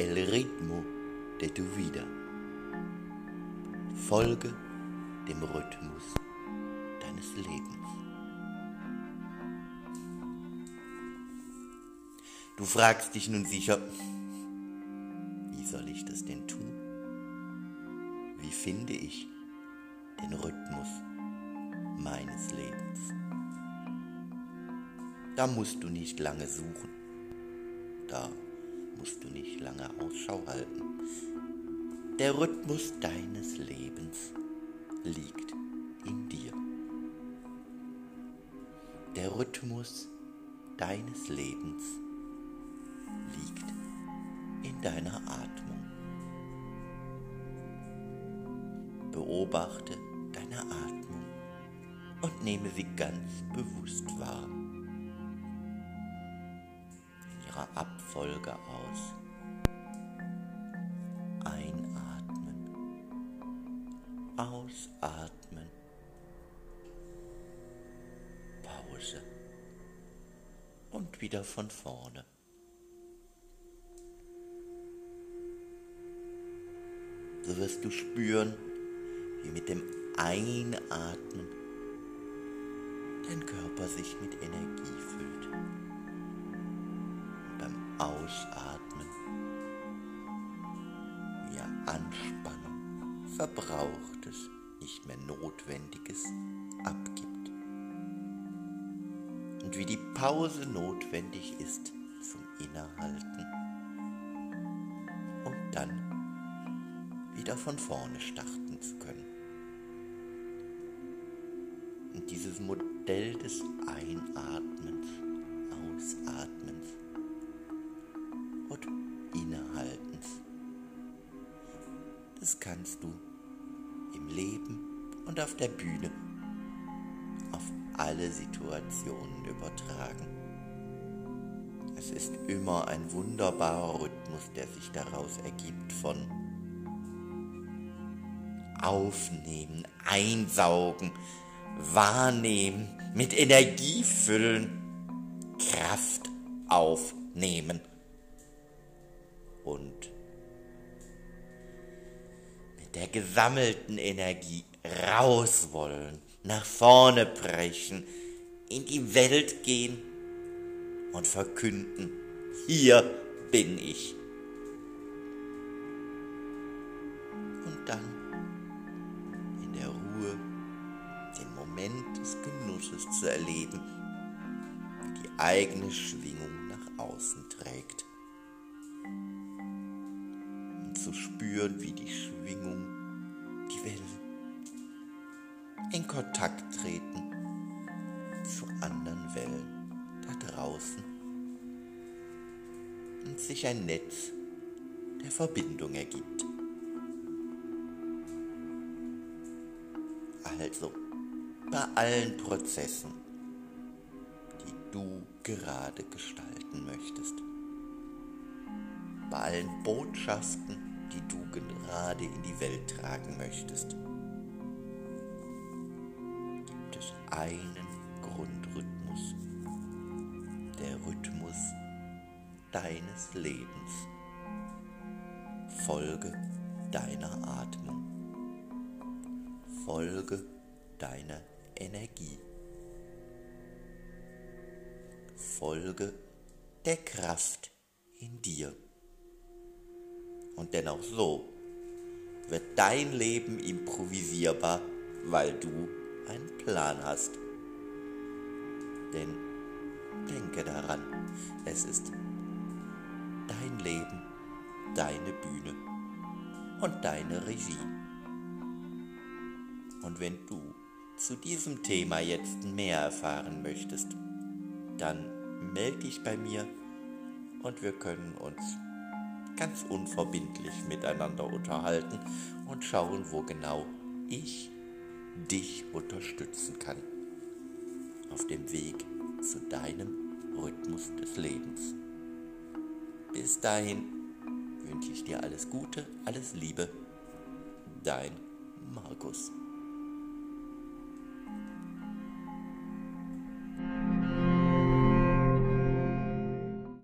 El ritmo de tu vida. Folge dem Rhythmus deines Lebens. Du fragst dich nun sicher, wie soll ich das denn tun? Wie finde ich den Rhythmus meines Lebens? Da musst du nicht lange suchen. Musst du nicht lange Ausschau halten. Der Rhythmus deines Lebens liegt in dir. Der Rhythmus deines Lebens liegt in deiner Atmung. Beobachte deine Atmung und nehme sie ganz bewusst wahr. Ihrer Abfolge aus. Einatmen, ausatmen, Pause und wieder von vorne. so wirst du spüren, wie mit dem Einatmen dein Körper sich mit Energie füllt. Ausatmen er Anspannung, Verbrauchtes, nicht mehr Notwendiges abgibt. Und wie die Pause notwendig ist zum Innehalten und dann wieder von vorne starten zu können. Und dieses Modell des Einatmens, das kannst du im Leben und auf der Bühne auf alle Situationen übertragen. Es ist immer ein wunderbarer Rhythmus, der sich daraus ergibt von aufnehmen, einsaugen, wahrnehmen, mit Energie füllen, Kraft aufnehmen und der gesammelten Energie raus wollen, nach vorne brechen, in die Welt gehen und verkünden, hier bin ich. Und dann Moment des Genusses zu erleben, wie die eigene Schwingung nach außen trägt. Zu spüren, wie die Schwingung, die Wellen in Kontakt treten zu anderen Wellen da draußen und sich ein Netz der Verbindung ergibt. Also, bei allen Prozessen, die du gerade gestalten möchtest. Bei allen Botschaften, die du gerade in die Welt tragen möchtest. Gibt es einen Grundrhythmus, der Rhythmus deines Lebens. Folge deiner Atmung. Folge deiner Energie. Folge der Kraft in dir. Und dennoch so wird dein Leben improvisierbar, weil du einen Plan hast. Denn denke daran, es ist dein Leben, deine Bühne und deine Regie. Und wenn du zu diesem Thema jetzt mehr erfahren möchtest, dann melde dich bei mir und wir können uns ganz unverbindlich miteinander unterhalten und schauen, wo genau ich dich unterstützen kann auf dem Weg zu deinem Rhythmus des Lebens. Bis dahin wünsche ich dir alles Gute, alles Liebe, dein Markus.